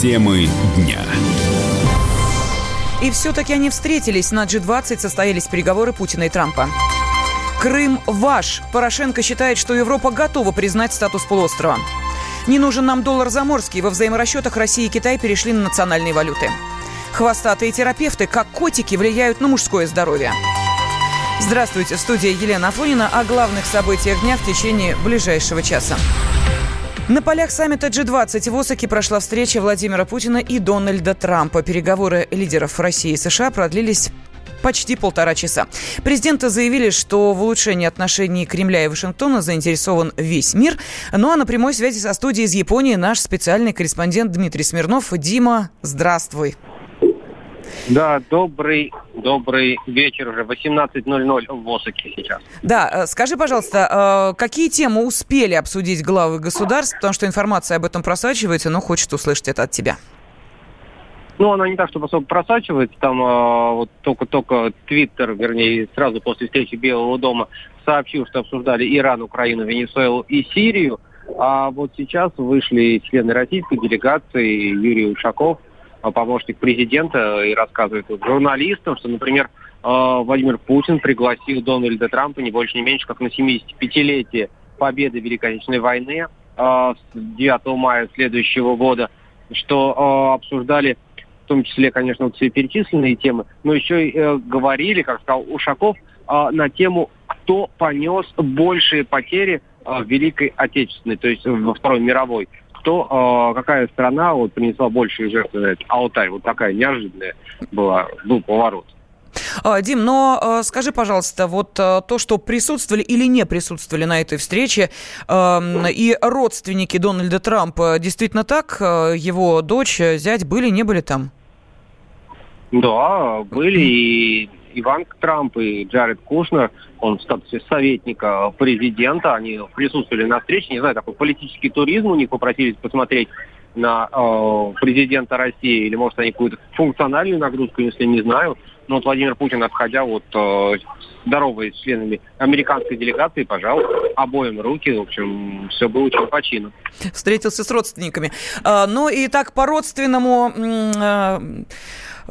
Темы дня. И все-таки они встретились. На G20 состоялись переговоры Путина и Трампа. Крым ваш. Порошенко считает, что Европа готова признать статус полуострова. Не нужен нам доллар заморский. Во взаиморасчетах России и Китай перешли на национальные валюты. Хвостатые терапевты, как котики, влияют на мужское здоровье. Здравствуйте, в студии Елена Афонина о главных событиях дня в течение ближайшего часа. На полях саммита G20 в Осаке прошла встреча Владимира Путина и Дональда Трампа. Переговоры лидеров России и США продлились почти полтора часа. Президенты заявили, что в улучшении отношений Кремля и Вашингтона заинтересован весь мир. Ну а на прямой связи со студией из Японии наш специальный корреспондент Дмитрий Смирнов. Дима, здравствуй. Да, добрый, добрый вечер уже. 18.00 в Осаке сейчас. Да, э, скажи, пожалуйста, э, какие темы успели обсудить главы государств? Потому что информация об этом просачивается, но хочет услышать это от тебя. Ну, она не так, чтобы особо просачивается. Там э, вот только-только Твиттер, вернее, сразу после встречи Белого дома сообщил, что обсуждали Иран, Украину, Венесуэлу и Сирию. А вот сейчас вышли члены российской делегации Юрий Ушаков, помощник президента, и рассказывает журналистам, что, например, а, Владимир Путин пригласил Дональда Трампа не больше, не меньше, как на 75-летие победы Великой Отечественной войны с 9 мая следующего года, что обсуждали в том числе, конечно, вот все перечисленные темы, но еще и э, говорили, как сказал Ушаков, на тему, кто понес большие потери в Великой Отечественной, то есть во Второй мировой кто, э, какая страна вот, принесла на этот Алтай. Вот такая неожиданная была, был поворот. А, Дим, но скажи, пожалуйста, вот то, что присутствовали или не присутствовали на этой встрече, и родственники Дональда Трампа, действительно так? Его дочь, зять были, не были там? Да, были, и Иван Трамп и Джаред Кушнер, он в статусе советника президента, они присутствовали на встрече, не знаю, такой политический туризм у них попросились посмотреть на э, президента России, или может они какую-то функциональную нагрузку, если не знаю. Но вот Владимир Путин, отходя вот э, здоровые с членами американской делегации, пожал обоим руки. В общем, все было очень по чину. Встретился с родственниками. А, ну и так по-родственному... А,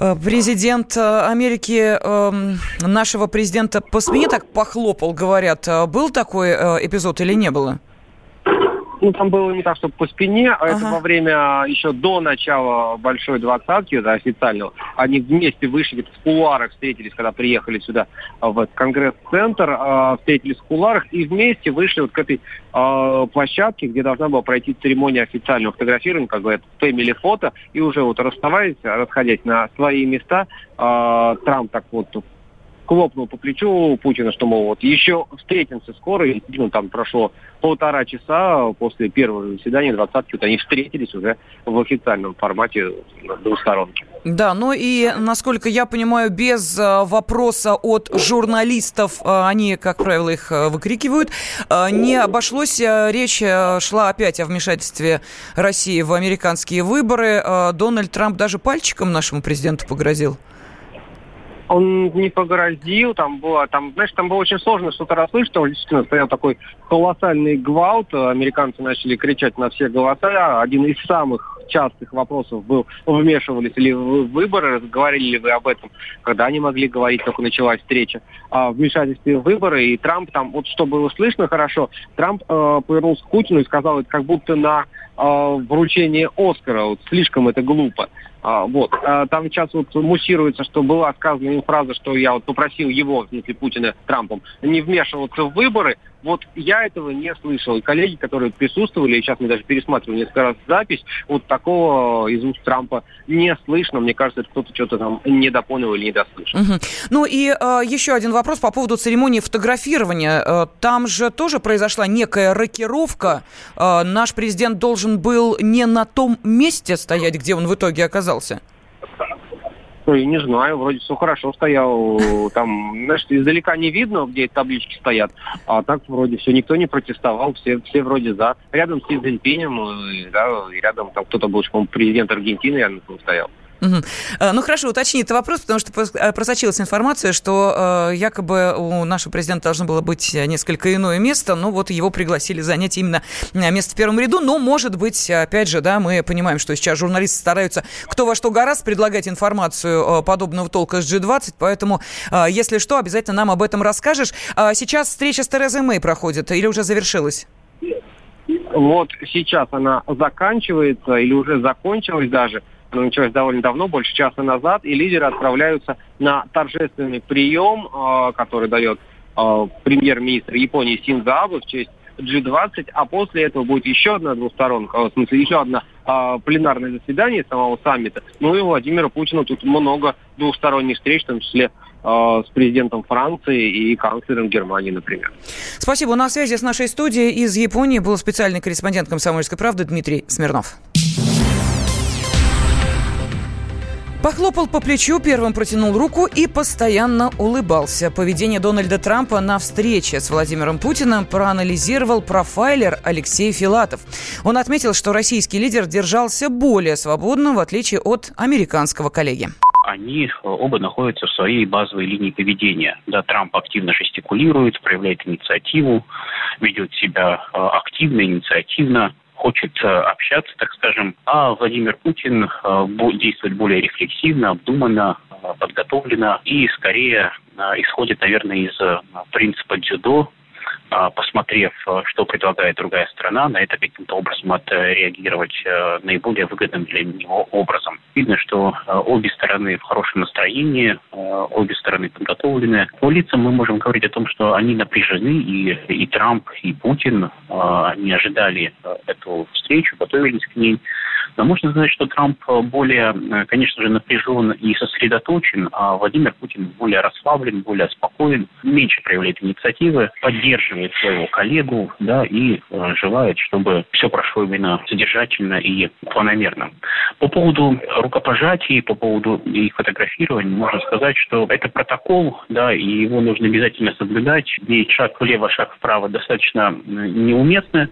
Э, президент э, Америки эм, нашего президента по спине так похлопал, говорят. Э, был такой эпизод или не было? Ну, там было не так, чтобы по спине, а ага. это во время, еще до начала большой двадцатки, да, официального, они вместе вышли в кулуарах, встретились, когда приехали сюда в этот конгресс-центр, э, встретились в кулуарах и вместе вышли вот к этой площадке, где должна была пройти церемония официального фотографирования, как говорят, фэмили фото, и уже вот расставаясь, расходясь на свои места, Трамп так вот хлопнул по плечу Путина, что, мол, вот еще встретимся скоро. И ну, там прошло полтора часа после первого заседания двадцатки, вот они встретились уже в официальном формате двусторонке. Да, ну и, насколько я понимаю, без э, вопроса от журналистов, э, они, как правило, их э, выкрикивают, не обошлось. Речь шла опять о вмешательстве России в американские выборы. Дональд Трамп даже пальчиком нашему президенту погрозил. Он не погрозил, там было, там, знаешь, там было очень сложно что-то расслышать, там действительно стоял такой колоссальный гвалт, американцы начали кричать на все голоса, один из самых частых вопросов был, вмешивались ли вы в выборы, говорили ли вы об этом, когда они могли говорить, только началась встреча, о вмешательстве в выборы, и Трамп там, вот что было слышно хорошо, Трамп э, повернулся к Путину и сказал, это как будто на э, вручение Оскара, вот слишком это глупо. А, вот. А, там сейчас вот муссируется, что была сказана фраза, что я вот попросил его, в смысле Путина, Трампом, не вмешиваться в выборы. Вот я этого не слышал. И коллеги, которые присутствовали, и сейчас мы даже пересматривали несколько раз запись, вот такого из уст Трампа не слышно. Мне кажется, кто-то что-то там недопонял или недослышал. Угу. Ну и э, еще один вопрос по поводу церемонии фотографирования. Э, там же тоже произошла некая рокировка. Э, наш президент должен был не на том месте стоять, где он в итоге оказался. Я не знаю, вроде все хорошо стоял. Там, знаешь, издалека не видно, где эти таблички стоят. А так вроде все, никто не протестовал, все, все вроде за. Рядом с Цзиньпинем, да, и рядом там кто-то был, по-моему, президент Аргентины, я там стоял. Угу. Ну хорошо, уточни этот вопрос, потому что э, просочилась информация, что э, якобы у нашего президента должно было быть несколько иное место, но вот его пригласили занять именно место в первом ряду. Но, может быть, опять же, да, мы понимаем, что сейчас журналисты стараются кто во что гораздо предлагать информацию подобного толка с G20, поэтому, если что, обязательно нам об этом расскажешь. А сейчас встреча с Терезой Мэй проходит или уже завершилась? Вот сейчас она заканчивается или уже закончилась даже она началась довольно давно, больше часа назад, и лидеры отправляются на торжественный прием, э, который дает э, премьер-министр Японии Синдзо Абе в честь G20, а после этого будет еще одна двусторонка, в смысле еще одна э, пленарное заседание самого саммита. Ну и у Владимира Путина тут много двусторонних встреч, в том числе с президентом Франции и канцлером Германии, например. Спасибо. На связи с нашей студией из Японии был специальный корреспондент «Комсомольской правды» Дмитрий Смирнов. Похлопал по плечу, первым протянул руку и постоянно улыбался. Поведение Дональда Трампа на встрече с Владимиром Путиным проанализировал профайлер Алексей Филатов. Он отметил, что российский лидер держался более свободно, в отличие от американского коллеги они оба находятся в своей базовой линии поведения. Да, Трамп активно жестикулирует, проявляет инициативу, ведет себя э, активно, инициативно, хочет э, общаться, так скажем, а Владимир Путин э, действует более рефлексивно, обдуманно, э, подготовленно и скорее исходит, наверное, из принципа дзюдо, посмотрев, э, что предлагает другая страна, на это каким-то образом отреагировать э, наиболее выгодным для него образом. Видно, что э, обе стороны в хорошем настроении, обе стороны подготовлены. По лицам мы можем говорить о том, что они напряжены, и, и Трамп, и Путин, они ожидали эту встречу, готовились к ней. Но можно сказать, что Трамп более, конечно же, напряжен и сосредоточен, а Владимир Путин более расслаблен, более спокоен, меньше проявляет инициативы, поддерживает своего коллегу, да, и э, желает, чтобы все прошло именно содержательно и планомерно. По поводу рукопожатий, по поводу их фотографирования, можно сказать, что это протокол, да, и его нужно обязательно соблюдать. И шаг влево, шаг вправо достаточно неуместно.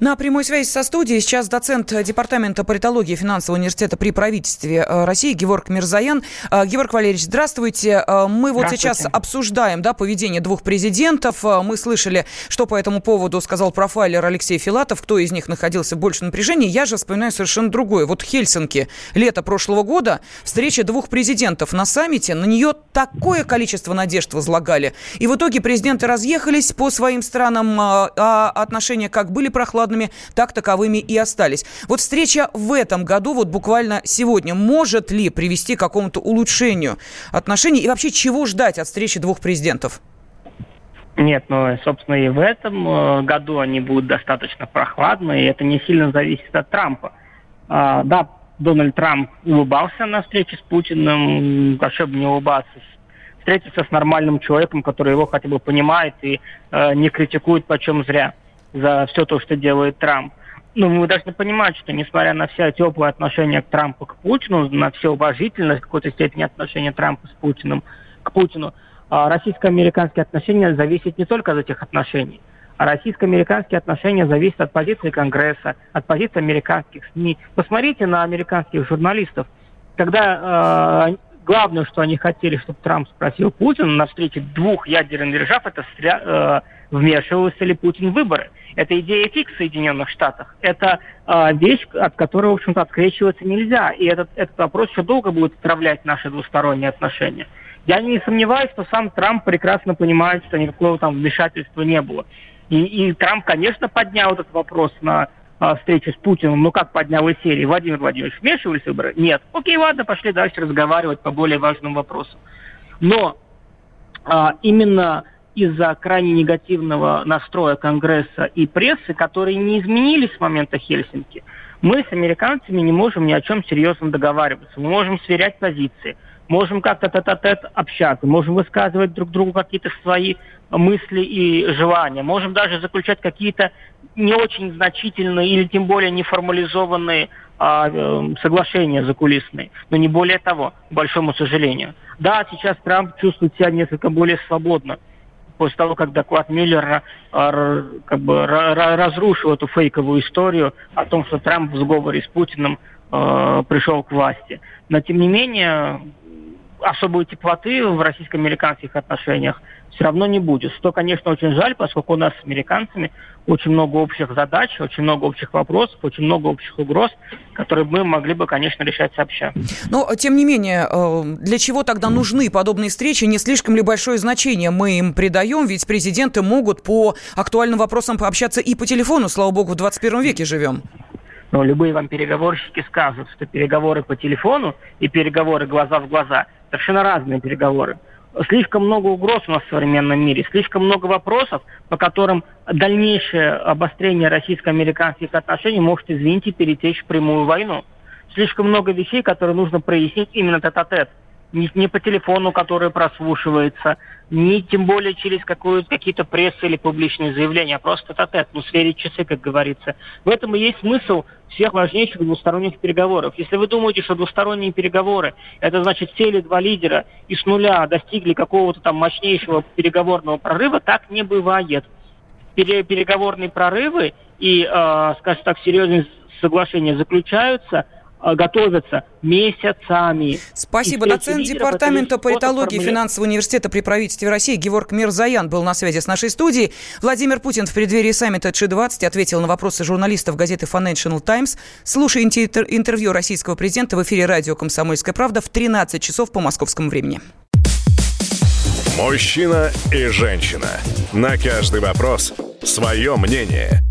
На прямой связи со студией сейчас доцент Департамента политологии финансового университета при правительстве э, России Георг Мирзаян. Э, Георг Валерьевич, здравствуйте. Э, мы вот сейчас обсуждаем да, поведение двух президентов. Мы слышали, что по этому поводу сказал профайлер Алексей Филатов, кто из них находился в большем напряжении. Я же вспоминаю совершенно другое. Вот Хельсинки, лето прошлого года, встреча двух президентов на саммите, на нее такое количество надежд возлагали. И в итоге президенты разъехались по своим странам, а отношения как были прохладными, так таковыми и остались. Вот встреча в этом году, вот буквально сегодня, может ли привести к какому-то улучшению отношений? И вообще, чего ждать от встречи двух президентов? Нет, ну, собственно, и в этом э, году они будут достаточно прохладные, и это не сильно зависит от Трампа. А, да, Дональд Трамп улыбался на встрече с Путиным, вообще бы не улыбаться, встретиться с нормальным человеком, который его хотя бы понимает и э, не критикует почем зря за все то, что делает Трамп. Ну, мы должны понимать, что несмотря на все теплое отношение к Трампу к Путину, на все уважительность в какой-то степени отношения Трампа с Путиным к Путину, а российско-американские отношения зависят не только от этих отношений, а российско-американские отношения зависят от позиции Конгресса, от позиции американских СМИ. Посмотрите на американских журналистов. Когда э, главное, что они хотели, чтобы Трамп спросил Путина на встрече двух ядерных держав, это э, вмешивался ли Путин в выборы. Это идея фикс в Соединенных Штатах. Это э, вещь, от которой, в общем-то, открещиваться нельзя. И этот, этот вопрос еще долго будет отравлять наши двусторонние отношения. Я не сомневаюсь, что сам Трамп прекрасно понимает, что никакого там вмешательства не было. И, и Трамп, конечно, поднял этот вопрос на а, встрече с Путиным, ну как поднял из серии, Владимир Владимирович, вмешивались в выборы? Нет. Окей, ладно, пошли дальше разговаривать по более важным вопросам. Но а, именно из-за крайне негативного настроя Конгресса и прессы, которые не изменились с момента Хельсинки, мы с американцами не можем ни о чем серьезном договариваться. Мы можем сверять позиции, можем как-то тет-а-тет общаться, можем высказывать друг другу какие-то свои мысли и желания, можем даже заключать какие-то не очень значительные или тем более неформализованные а, э, соглашения закулисные, но не более того, к большому сожалению. Да, сейчас Трамп чувствует себя несколько более свободно, после того, как доклад Миллера э, как бы разрушил эту фейковую историю о том, что Трамп в сговоре с Путиным э, пришел к власти. Но тем не менее, особой теплоты в российско-американских отношениях все равно не будет. Что, конечно, очень жаль, поскольку у нас с американцами очень много общих задач, очень много общих вопросов, очень много общих угроз, которые мы могли бы, конечно, решать сообща. Но, тем не менее, э, для чего тогда нужны подобные встречи? Не слишком ли большое значение мы им придаем? Ведь президенты могут по актуальным вопросам пообщаться и по телефону. Слава богу, в 21 веке живем. Но любые вам переговорщики скажут, что переговоры по телефону и переговоры глаза в глаза – совершенно разные переговоры. Слишком много угроз у нас в современном мире, слишком много вопросов, по которым дальнейшее обострение российско-американских отношений может, извините, перетечь в прямую войну. Слишком много вещей, которые нужно прояснить именно тет-а-тет. -тет не, не по телефону, который прослушивается, не тем более через какие-то прессы или публичные заявления, а просто ну, сверить часы, как говорится. В этом и есть смысл всех важнейших двусторонних переговоров. Если вы думаете, что двусторонние переговоры, это значит сели два лидера и с нуля достигли какого-то там мощнейшего переговорного прорыва, так не бывает. Пере переговорные прорывы и, э, скажем так, серьезные соглашения заключаются – готовятся месяцами. Спасибо. Доцент департамента политологии финансового университета при правительстве России Георг Мирзаян был на связи с нашей студией. Владимир Путин в преддверии саммита G20 ответил на вопросы журналистов газеты Financial Times. Слушайте интервью российского президента в эфире радио «Комсомольская правда» в 13 часов по московскому времени. Мужчина и женщина. На каждый вопрос свое мнение.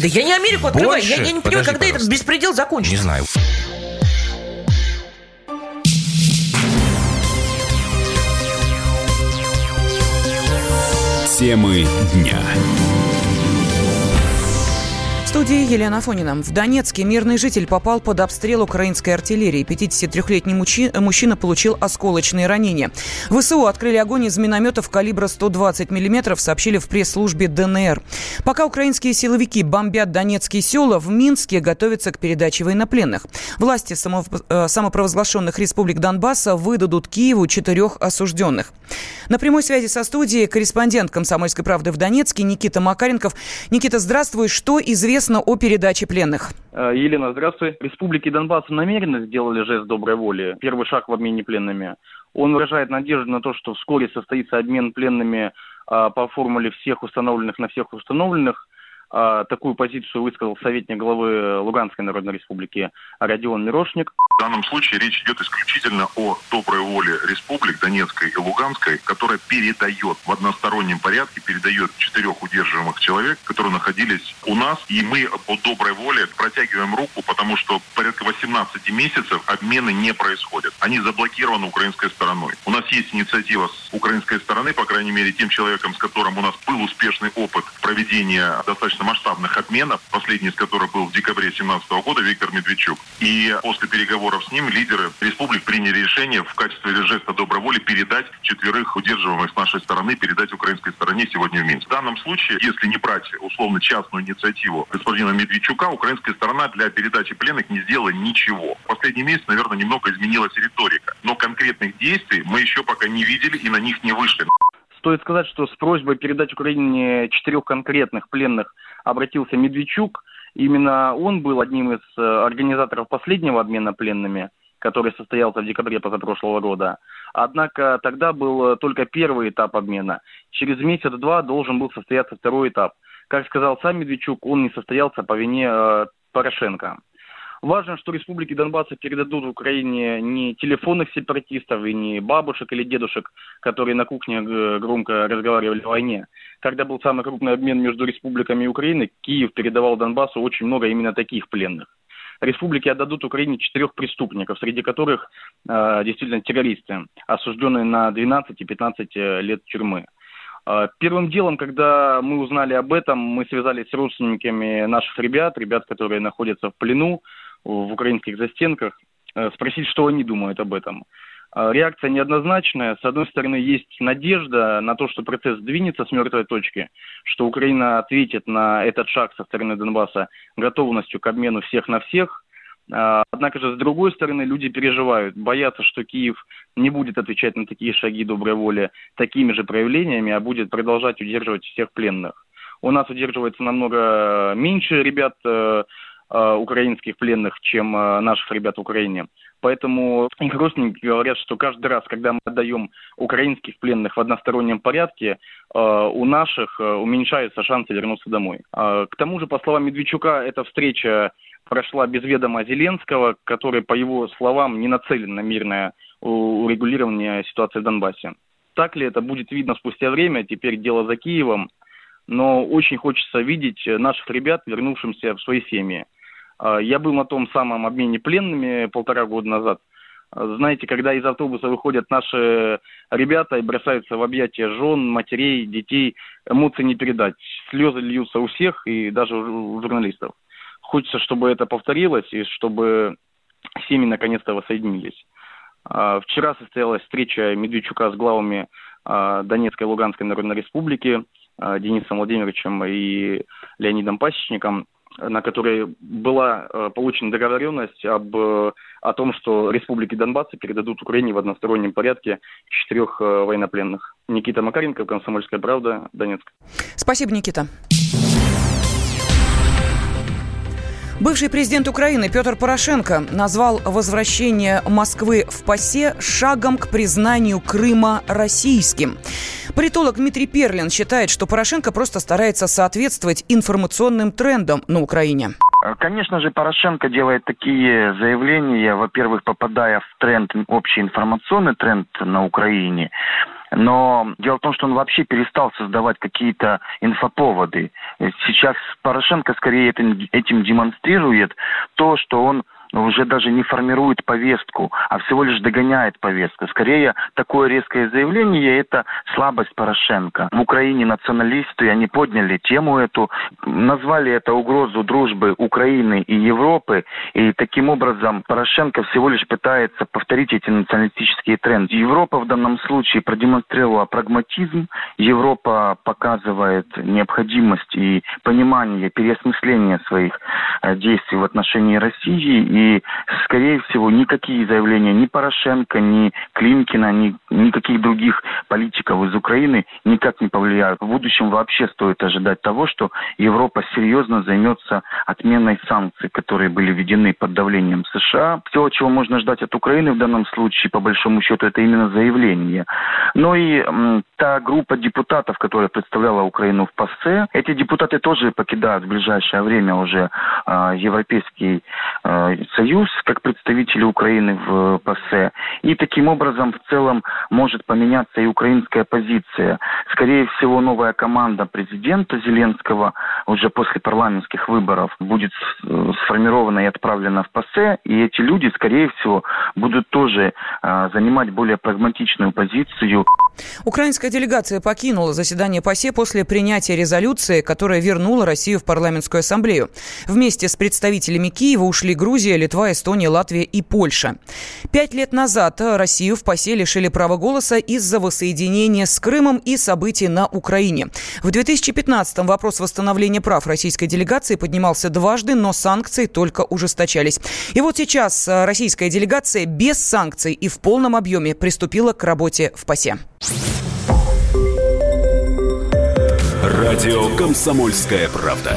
Да я не Америку открываю. Я, я не понимаю, когда пожалуйста. этот беспредел закончится. Не знаю. Темы дня студии Елена Афонина. В Донецке мирный житель попал под обстрел украинской артиллерии. 53-летний мужчина получил осколочные ранения. ВСУ открыли огонь из минометов калибра 120 мм, сообщили в пресс-службе ДНР. Пока украинские силовики бомбят донецкие села, в Минске готовятся к передаче военнопленных. Власти э, самопровозглашенных республик Донбасса выдадут Киеву четырех осужденных. На прямой связи со студией корреспондент «Комсомольской правды» в Донецке Никита Макаренков. Никита, здравствуй. Что известно известно о передаче пленных? Э, Елена, здравствуй. Республики Донбасс намеренно сделали жест доброй воли. Первый шаг в обмене пленными. Он выражает надежду на то, что вскоре состоится обмен пленными а, по формуле всех установленных на всех установленных. А, такую позицию высказал советник главы Луганской Народной Республики Родион Мирошник. В данном случае речь идет исключительно о доброй воле республик Донецкой и Луганской, которая передает в одностороннем порядке, передает четырех удерживаемых человек, которые находились у нас. И мы по доброй воле протягиваем руку, потому что порядка 18 месяцев обмены не происходят. Они заблокированы украинской стороной. У нас есть инициатива с украинской стороны, по крайней мере, тем человеком, с которым у нас был успешный опыт проведения достаточно достаточно масштабных обменов, последний из которых был в декабре 2017 года, Виктор Медведчук. И после переговоров с ним лидеры республик приняли решение в качестве жеста доброй воли передать четверых удерживаемых с нашей стороны, передать украинской стороне сегодня в Минск. В данном случае, если не брать условно частную инициативу господина Медведчука, украинская сторона для передачи пленных не сделала ничего. В последний месяц, наверное, немного изменилась риторика. Но конкретных действий мы еще пока не видели и на них не вышли. Стоит сказать, что с просьбой передать Украине четырех конкретных пленных обратился Медведчук. Именно он был одним из э, организаторов последнего обмена пленными, который состоялся в декабре позапрошлого года. Однако тогда был только первый этап обмена. Через месяц-два должен был состояться второй этап. Как сказал сам Медведчук, он не состоялся по вине э, Порошенко. Важно, что республики Донбасса передадут Украине не телефонных сепаратистов и не бабушек или дедушек, которые на кухне э, громко разговаривали о войне. Когда был самый крупный обмен между республиками Украины, Киев передавал Донбассу очень много именно таких пленных. Республики отдадут Украине четырех преступников, среди которых э, действительно террористы, осужденные на 12 и 15 э, лет тюрьмы. Э, первым делом, когда мы узнали об этом, мы связались с родственниками наших ребят, ребят, которые находятся в плену, в украинских застенках, э, спросить, что они думают об этом. А, реакция неоднозначная. С одной стороны, есть надежда на то, что процесс двинется с мертвой точки, что Украина ответит на этот шаг со стороны Донбасса готовностью к обмену всех на всех. А, однако же, с другой стороны, люди переживают, боятся, что Киев не будет отвечать на такие шаги доброй воли такими же проявлениями, а будет продолжать удерживать всех пленных. У нас удерживается намного меньше ребят э, э, украинских пленных, чем э, наших ребят в Украине. Поэтому их родственники говорят, что каждый раз, когда мы отдаем украинских пленных в одностороннем порядке, э, у наших э, уменьшаются шансы вернуться домой. Э, к тому же, по словам Медведчука, эта встреча прошла без ведома Зеленского, который, по его словам, не нацелен на мирное урегулирование ситуации в Донбассе. Так ли это будет видно спустя время, теперь дело за Киевом, но очень хочется видеть наших ребят, вернувшимся в свои семьи. А, я был на том самом обмене пленными полтора года назад. А, знаете, когда из автобуса выходят наши ребята и бросаются в объятия жен, матерей, детей, эмоции не передать. Слезы льются у всех и даже у журналистов. Хочется, чтобы это повторилось и чтобы семьи наконец-то воссоединились. А, вчера состоялась встреча Медведчука с главами Донецкой и Луганской Народной Республики Денисом Владимировичем и Леонидом Пасечником – на которой была э, получена договоренность об, э, о том, что республики Донбасса передадут Украине в одностороннем порядке четырех э, военнопленных. Никита Макаренко, Комсомольская правда, Донецк. Спасибо, Никита. Бывший президент Украины Петр Порошенко назвал возвращение Москвы в ПАСЕ шагом к признанию Крыма российским. Политолог Дмитрий Перлин считает, что Порошенко просто старается соответствовать информационным трендам на Украине. Конечно же, Порошенко делает такие заявления, во-первых, попадая в тренд, общий информационный тренд на Украине, но дело в том, что он вообще перестал создавать какие-то инфоповоды. Сейчас Порошенко скорее этим, этим демонстрирует то, что он уже даже не формирует повестку, а всего лишь догоняет повестку. Скорее, такое резкое заявление – это слабость Порошенко. В Украине националисты, они подняли тему эту, назвали это угрозу дружбы Украины и Европы, и таким образом Порошенко всего лишь пытается повторить эти националистические тренды. Европа в данном случае продемонстрировала прагматизм, Европа показывает необходимость и понимание, переосмысление своих э, действий в отношении России, и и, скорее всего, никакие заявления ни Порошенко, ни Климкина, ни никаких других политиков из Украины никак не повлияют. В будущем вообще стоит ожидать того, что Европа серьезно займется отменой санкций, которые были введены под давлением США. Все, чего можно ждать от Украины в данном случае, по большому счету, это именно заявление. Но и м, та группа депутатов, которая представляла Украину в ПАСЕ, эти депутаты тоже покидают в ближайшее время уже э, Европейский э, Союз, как представители Украины в ПАСЕ. И таким образом в целом может поменяться и украинская позиция. Скорее всего, новая команда президента Зеленского уже после парламентских выборов будет сформирована и отправлена в ПАСЕ. И эти люди, скорее всего, будут тоже э, занимать более прагматичную позицию. Украинская делегация покинула заседание ПАСЕ после принятия резолюции, которая вернула Россию в парламентскую ассамблею. Вместе с представителями Киева ушли Грузия, Литва, Эстония, Латвия и Польша. Пять лет назад Россию в ПАСЕ лишили права голоса из-за воссоединения с Крымом и событий на Украине. В 2015-м вопрос восстановления прав российской делегации поднимался дважды, но санкции только ужесточались. И вот сейчас российская делегация без санкций и в полном объеме приступила к работе в ПАСЕ. Радио «Комсомольская правда».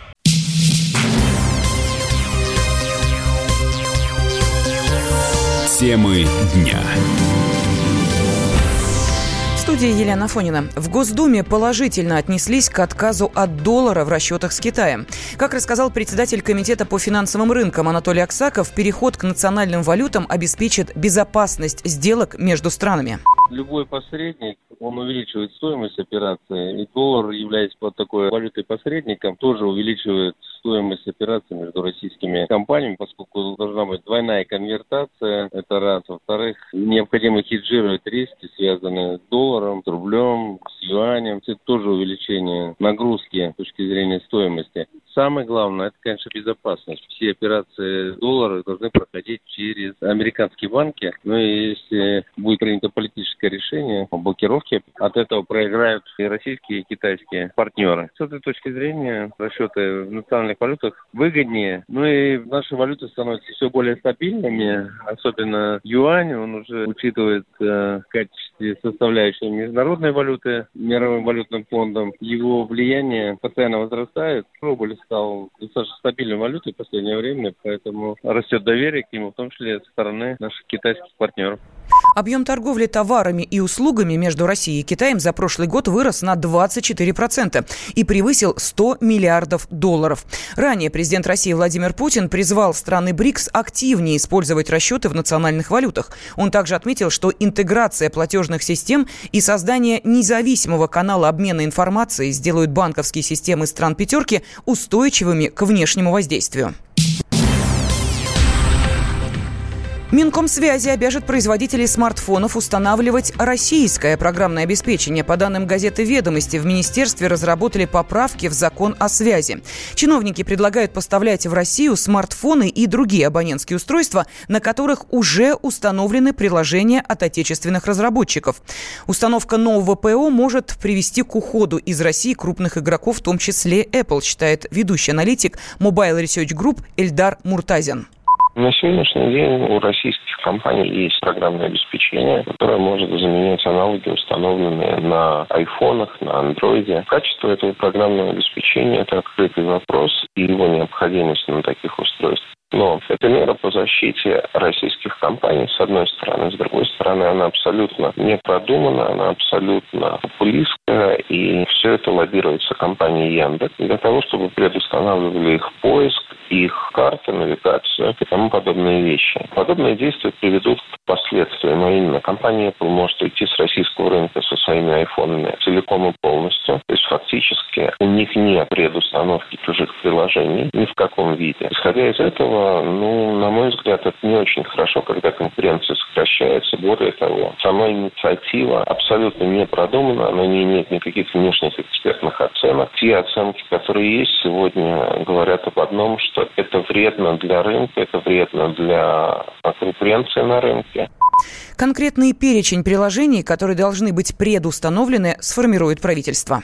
Темы дня. Студии Елена Фонина. В Госдуме положительно отнеслись к отказу от доллара в расчетах с Китаем. Как рассказал председатель Комитета по финансовым рынкам Анатолий Аксаков, переход к национальным валютам обеспечит безопасность сделок между странами. любой посредник, он увеличивает стоимость операции, и доллар, являясь под такой валютой посредником, тоже увеличивает стоимость операций между российскими компаниями, поскольку должна быть двойная конвертация, это раз. Во-вторых, необходимо хеджировать риски, связанные с долларом, с рублем, с юанем. Это тоже увеличение нагрузки с точки зрения стоимости. Самое главное, это, конечно, безопасность. Все операции доллара должны проходить через американские банки. Ну и если будет принято политическое решение о блокировке, от этого проиграют и российские, и китайские партнеры. С этой точки зрения расчеты в национальных валютах выгоднее. Ну и наши валюты становятся все более стабильными, особенно юань, он уже учитывает э, в качестве составляющей международной валюты мировым валютным фондом. Его влияние постоянно возрастает. Рубль стал достаточно стабильной валютой в последнее время, поэтому растет доверие к нему, в том числе со стороны наших китайских партнеров. Объем торговли товарами и услугами между Россией и Китаем за прошлый год вырос на 24% и превысил 100 миллиардов долларов. Ранее президент России Владимир Путин призвал страны БРИКС активнее использовать расчеты в национальных валютах. Он также отметил, что интеграция платежных систем и создание независимого канала обмена информацией сделают банковские системы стран пятерки устойчивыми к внешнему воздействию. Минкомсвязи обяжет производителей смартфонов устанавливать российское программное обеспечение. По данным газеты «Ведомости», в министерстве разработали поправки в закон о связи. Чиновники предлагают поставлять в Россию смартфоны и другие абонентские устройства, на которых уже установлены приложения от отечественных разработчиков. Установка нового ПО может привести к уходу из России крупных игроков, в том числе Apple, считает ведущий аналитик Mobile Research Group Эльдар Муртазин. На сегодняшний день у российских компаний есть программное обеспечение, которое может заменять аналоги, установленные на айфонах, на андроиде. Качество этого программного обеспечения – это открытый вопрос, и его необходимость на таких устройствах но это мера по защите российских компаний, с одной стороны. С другой стороны, она абсолютно не продумана, она абсолютно популистская, и все это лоббируется компанией Яндекс для того, чтобы предустанавливали их поиск, их карты, навигацию и тому подобные вещи. Подобные действия приведут к последствиям, а именно компания Apple может уйти с российского рынка со своими айфонами целиком и полностью. То есть фактически у них нет предустановки чужих приложений ни в каком виде. Исходя из этого, ну, на мой взгляд, это не очень хорошо, когда конкуренция сокращается. Более того, сама инициатива абсолютно не продумана, она не имеет никаких внешних экспертных оценок. Те оценки, которые есть сегодня, говорят об одном, что это вредно для рынка, это вредно для конкуренции на рынке. Конкретный перечень приложений, которые должны быть предустановлены, сформирует правительство.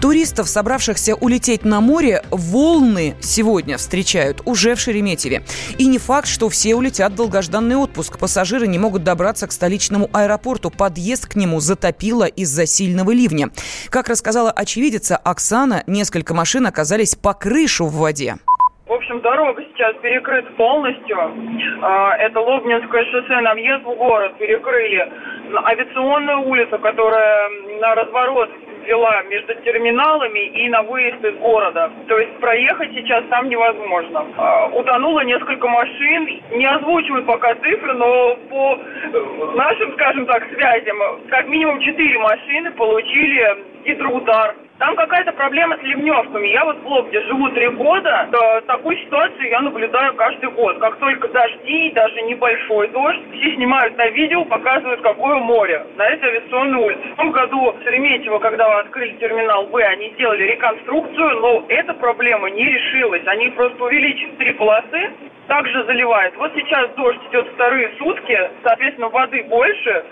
Туристов, собравшихся улететь на море, волны сегодня встречают уже в Шереметьеве. И не факт, что все улетят в долгожданный отпуск. Пассажиры не могут добраться к столичному аэропорту. Подъезд к нему затопило из-за сильного ливня. Как рассказала очевидица Оксана, несколько машин оказались по крышу в воде. В общем, дорога сейчас перекрыта полностью. А, это Лобнинское шоссе на въезд в город перекрыли. Авиационная улица, которая на разворот вела между терминалами и на выезд из города. То есть проехать сейчас там невозможно. А, утонуло несколько машин. Не озвучивают пока цифры, но по э, нашим, скажем так, связям, как минимум четыре машины получили гидроудар. Там какая-то проблема с ливневками. Я вот в Лобде живу три года. То, такую ситуацию я наблюдаю каждый год. Как только дожди, даже небольшой дождь, все снимают на видео, показывают, какое море на этой авиационной улице. В том году в Шереметьево, когда открыли терминал Б, они сделали реконструкцию, но эта проблема не решилась. Они просто увеличили три полосы, также заливает. Вот сейчас дождь идет вторые сутки, соответственно, воды больше,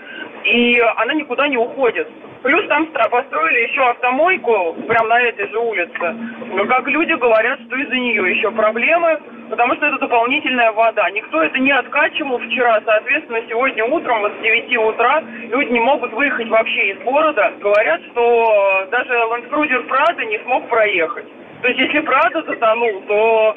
и она никуда не уходит. Плюс там построили еще автомойку, прямо на этой же улице. Но как люди говорят, что из-за нее еще проблемы, потому что это дополнительная вода. Никто это не откачивал вчера, соответственно, сегодня утром, с 9 утра, люди не могут выехать вообще из города. Говорят, что даже Land Prado не смог проехать. То есть, если Прада затонул, то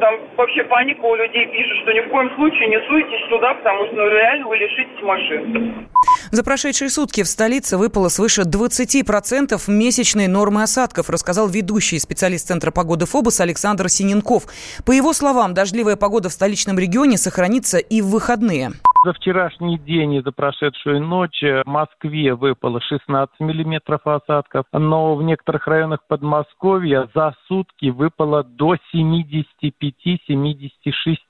там вообще паника у людей пишет, что ни в коем случае не суетесь туда, потому что ну, реально вы лишитесь машин. За прошедшие сутки в столице выпало свыше 20% месячной нормы осадков, рассказал ведущий специалист Центра погоды ФОБОС Александр Синенков. По его словам, дождливая погода в столичном регионе сохранится и в выходные. За вчерашний день и за прошедшую ночь в Москве выпало 16 миллиметров осадков, но в некоторых районах Подмосковья за сутки выпало до 75-76,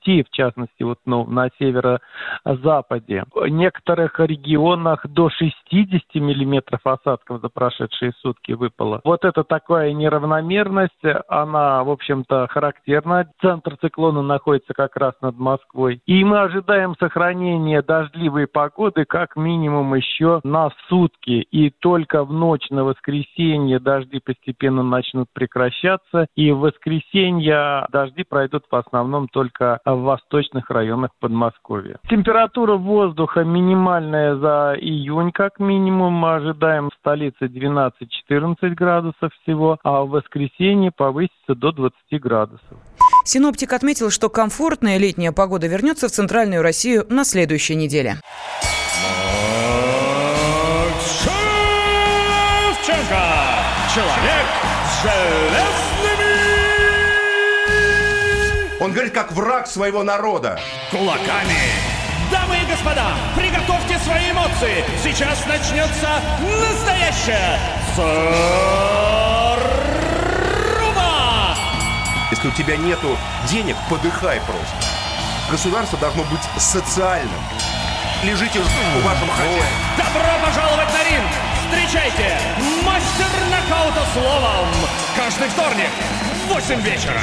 в частности, вот ну, на северо-западе. В некоторых регионах до 60 миллиметров осадков за прошедшие сутки выпало. Вот это такая неравномерность, она, в общем-то, характерна. Центр циклона находится как раз над Москвой. И мы ожидаем сохранения сохранение дождливой погоды как минимум еще на сутки. И только в ночь на воскресенье дожди постепенно начнут прекращаться. И в воскресенье дожди пройдут в основном только в восточных районах Подмосковья. Температура воздуха минимальная за июнь как минимум. Мы ожидаем в столице 12-14 градусов всего, а в воскресенье повысится до 20 градусов. Синоптик отметил, что комфортная летняя погода вернется в центральную Россию на следующей неделе. Человек с железными... Он говорит, как враг своего народа. Кулаками. Дамы и господа, приготовьте свои эмоции. Сейчас начнется настоящая Если у тебя нету денег, подыхай просто. Государство должно быть социальным. Лежите у вашего хозяина. Добро пожаловать на ринг! Встречайте, мастер нокаута словом! Каждый вторник в 8 вечера